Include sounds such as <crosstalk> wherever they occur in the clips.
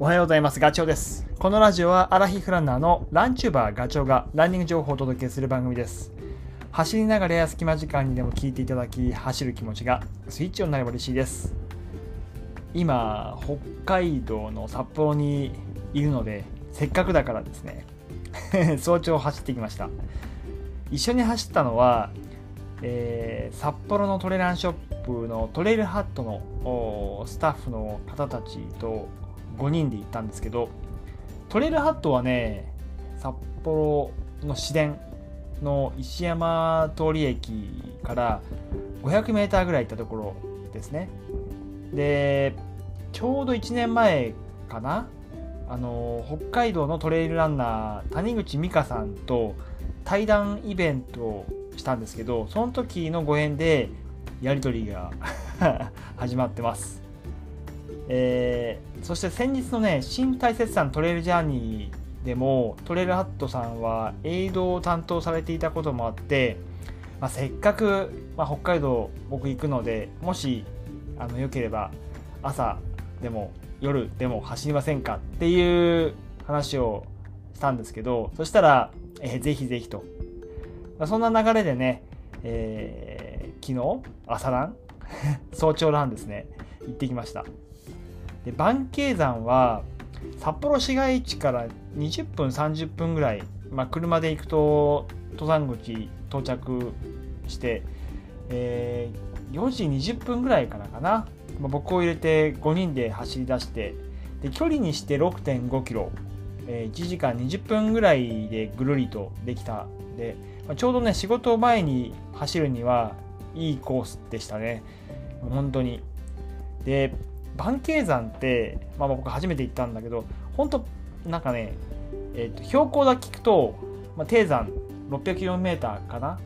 おはようございます。ガチョウです。このラジオはアラヒフランナーのランチューバーガチョウがランニング情報をお届けする番組です。走りながらや隙間時間にでも聞いていただき、走る気持ちがスイッチオンになれば嬉しいです。今、北海道の札幌にいるので、せっかくだからですね、<laughs> 早朝走ってきました。一緒に走ったのは、えー札幌のトレランショップのトレイルハットのスタッフの方たちと5人で行ったんですけどトレイルハットはね札幌の市電の石山通り駅から 500m ぐらい行ったところですね。でちょうど1年前かなあの北海道のトレイルランナー谷口美香さんと対談イベントをしたんですけどその時のご縁でやり取りが <laughs> 始まってます、えーそして先日のね新大雪山トレイルジャーニーでもトレイルハットさんはエイドを担当されていたこともあって、まあ、せっかく、まあ、北海道僕行くのでもしあのよければ朝でも夜でも走りませんかっていう話をしたんですけどそしたら、えーぜひぜひと。まあそんな流れでね、えー昨日朝ラン <laughs> 早朝ランですね行ってきました。で番慶山は札幌市街地から20分30分ぐらい、まあ、車で行くと登山口到着して、えー4時20分ぐらいからかな、まあ僕を入れて5人で走り出してで距離にして6.5キロ、えー1時間20分ぐらいでぐるりとできた。で、まあちょうどね仕事前に走るにはいいコースでしたね。本当に。で番慶山って、まあ、僕初めて行ったんだけど本当なんかね、えーと標高だけ聞くと、まあ、低山 600km かな？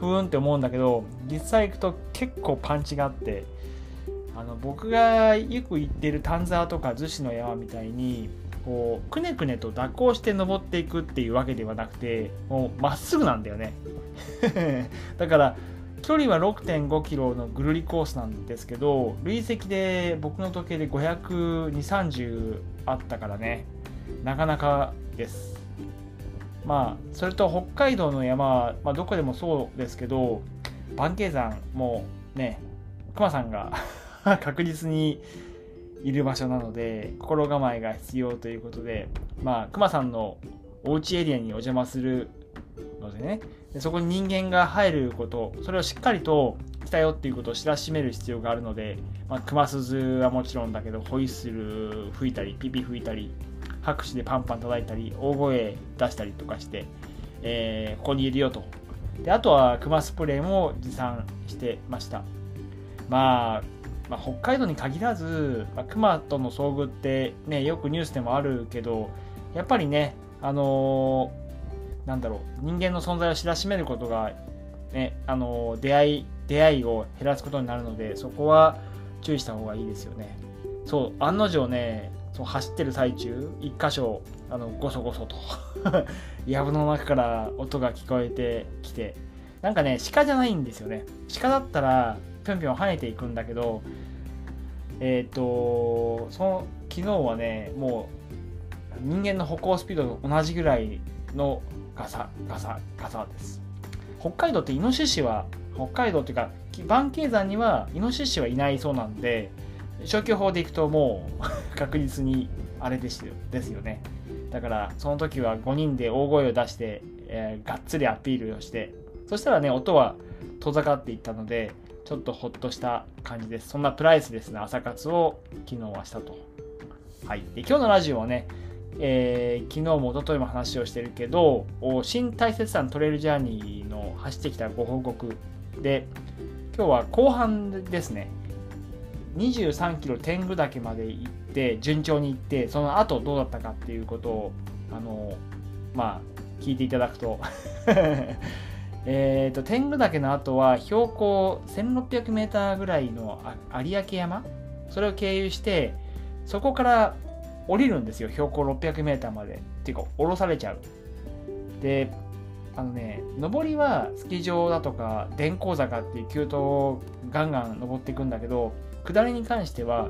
ふーんって思うんだけど実際行くと結構パンチがあってあの僕がよく行ってる丹沢とか逗子の山みたいにこうくねくねと蛇行して登っていくっていうわけではなくてもうまっすぐなんだよね。<laughs> だから距離は6.5キロのぐるりコースなんですけど累積で僕の時計で52030あったからね。なかなかです。まあそれと北海道の山は、まあ、どこでもそうですけど番慶山もね熊さんが <laughs> 確実にいる場所なので心構えが必要ということでまあ熊さんのおうちエリアにお邪魔するのでね。でそこに人間が入ることそれをしっかりと来たよっていうことを知らしめる必要があるので、まあ、熊鈴はもちろんだけどホイッスル吹いたりピピ吹いたり拍手でパンパン叩いたり大声出したりとかして、えーここにいるよと。であとは熊スプレーも持参してました、まあ、まあ北海道に限らず、まあ、熊との遭遇ってねよくニュースでもあるけどやっぱりねあのーなんだろう人間の存在を知らしめることが、ねあの出会い出会いを減らすことになるのでそこは注意した方がいいですよね。そう案の定ねそう走ってる最中一箇所あのゴソゴソと <laughs> 藪の中から音が聞こえてきてなんかね鹿じゃないんですよね。鹿だったらぴょんぴょん跳ねていくんだけどえっ、とその昨日はねもう人間の歩行スピードと同じぐらいのガサガサガサです。北海道ってイノシシは北海道っていうか番慶山にはイノシシはいないそうなんで消去法でいくともう <laughs> 確実にあれですよですよね。だからその時は5人で大声を出して、えーがっつりアピールをしてそしたらね音は遠ざかっていったのでちょっとほっとした感じです。そんなプライスですね朝活を昨日はしたと。はい。で今日のラジオはねえー昨日も一昨日も話をしてるけど新大雪山トレイルジャーニーの走ってきたご報告で今日は後半ですね。23キロ天狗岳まで行って順調に行ってその後どうだったかっていうことをあのまあ聞いていただくと。<laughs> えと天狗岳の後は標高 1600m ぐらいの有明山？それを経由してそこから降りるんですよ標高 600m まで。っていうか降ろされちゃう。であのね上りはスキー場だとか電光坂っていう急登をガンガン登っていくんだけど下りに関しては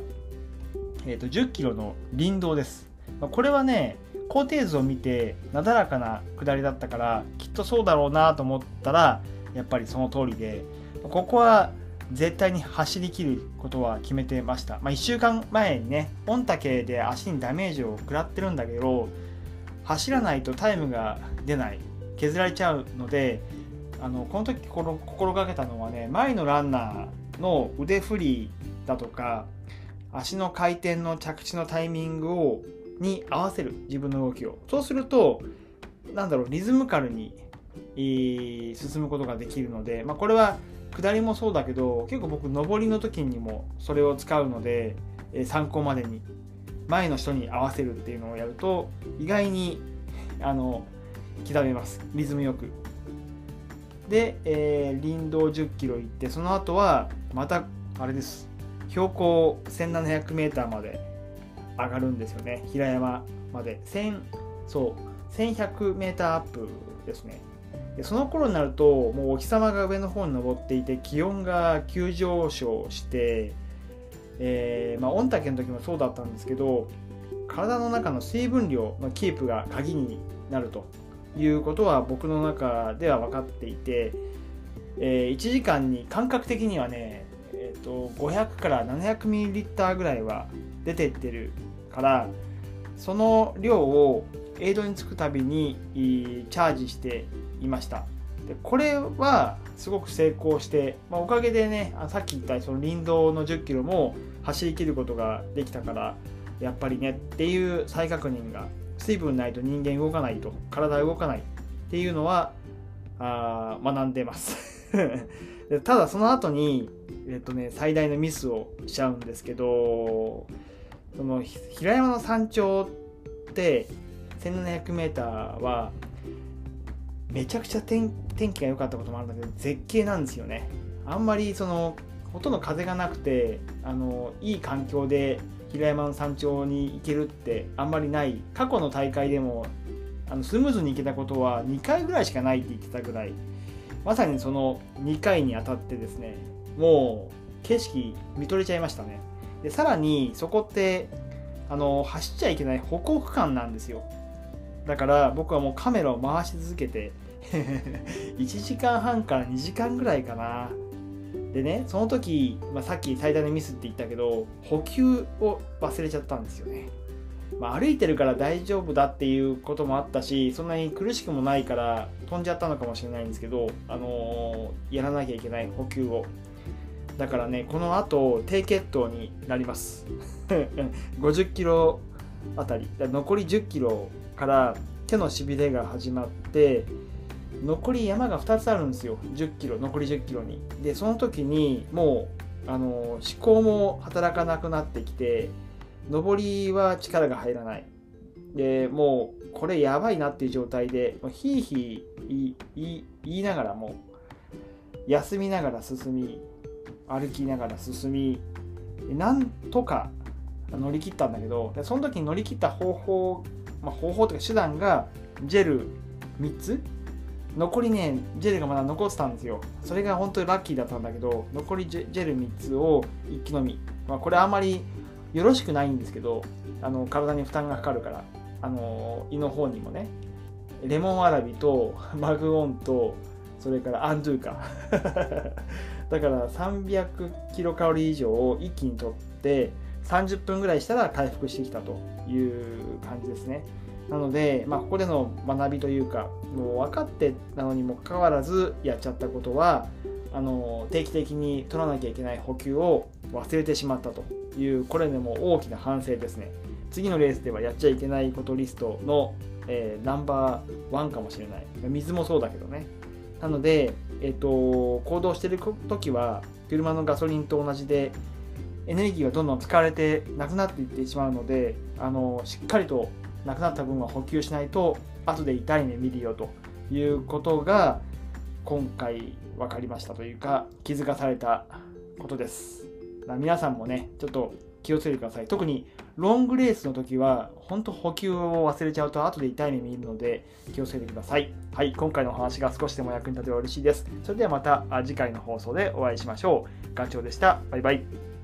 えーと、10キロの林道です。まあ、これはね、高低図を見てなだらかな下りだったからきっとそうだろうなと思ったらやっぱりその通りで。ここは絶対に走りきることは決めてました、まあ、1週間前にね御嶽で足にダメージを食らってるんだけど走らないとタイムが出ない。削られちゃうのであのこの時心がけたのはね前のランナーの腕振りだとか足の回転の着地のタイミングをに合わせる。自分の動きを。そうするとなんだろうリズムカルに進むことができるので、まあ、これは下りもそうだけど結構僕上りの時にもそれを使うので参考までに前の人に合わせるっていうのをやると意外にあの刻めます。リズムよく。で、えー、林道1 0キロ行ってその後はまたあれです。標高 1700m まで上がるんですよね。平山まで。1そう。1100m アップですね。でその頃になるともうお日様が上の方に登っていて気温が急上昇してえー、まあ、御嶽の時もそうだったんですけど体の中の水分量のキープが鍵になるということは僕の中では分かっていて、えー、1時間に感覚的にはね、えーと、500から700ミリリッターぐらいは出てってるからその量をエイドに着くたびにチャージしていました。でこれはすごく成功して、まあ、おかげでねさっき言ったその林道の1 0キロも走りきることができたからやっぱりねっていう再確認が水分ないと人間動かないと体動かないっていうのはあ学んでます。<laughs> ただその後にえっとね最大のミスをしちゃうんですけどその平山の山頂って1 7 0 0ーはめちゃくちゃ天気が良かったこともあるんだけど絶景なんですよね。あんまりそのほとんど風がなくてあのいい環境で平山の山頂に行けるってあんまりない。過去の大会でもあのスムーズに行けたことは2回ぐらいしかないって言ってたぐらい。まさにその2回にあたってですねもう景色見とれちゃいましたね。でさらにそこってあの走っちゃいけない歩行区間なんですよ。だから僕はもうカメラを回し続けて1時間半から2時間ぐらいかな。でねその時、まあ、さっき最大のミスって言ったけど補給を忘れちゃったんですよね、まあ、歩いてるから大丈夫だっていうこともあったしそんなに苦しくもないから飛んじゃったのかもしれないんですけど、あのー、やらなきゃいけない補給を。だからねこの後低血糖になります。<laughs> 50キロあたり。残り10キロから手のしびれが始まって残り山が2つあるんですよ。1 0キロ残り1 0キロに。でその時にもうあの思考も働かなくなってきて上りは力が入らない。でもうこれやばいなっていう状態でひいひい言いながらも休みながら進み歩きながら進みなんとか乗り切ったんだけどその時に乗り切った方法、まあ、方法というか手段がジェル3つ残りねジェルがまだ残ってたんですよ。それが本当にラッキーだったんだけど残りジェル3つを一気飲み、まあ、これあんまりよろしくないんですけどあの体に負担がかかるからあの胃の方にもねレモンわらびと <laughs> マグオンとそれからアンドゥーカ。<laughs> だから300キロカロリー以上を一気にとって30分ぐらいしたら回復してきたという感じですね。なので、まあ、ここでの学びというかもう分かってなのにもかかわらずやっちゃったことはあの定期的に取らなきゃいけない補給を忘れてしまったというこれでも大きな反省ですね。次のレースではやっちゃいけないことリストの、えー、ナンバーワンかもしれない。水もそうだけどね。なので、えーと、行動してる時は車のガソリンと同じでエネルギーがどんどん使われてなくなっていってしまうのであのしっかりとなくなった分は補給しないと後で痛い目見るよということが今回分かりましたというか気づかされたことです。皆さんもねちょっと気をつけてください。特にロングレースの時は本当補給を忘れちゃうと後で痛い目見るので気をつけてください。はい、今回のお話が少しでも役に立てば嬉しいです。それではまた次回の放送でお会いしましょう。ガチョウでした。バイバイ。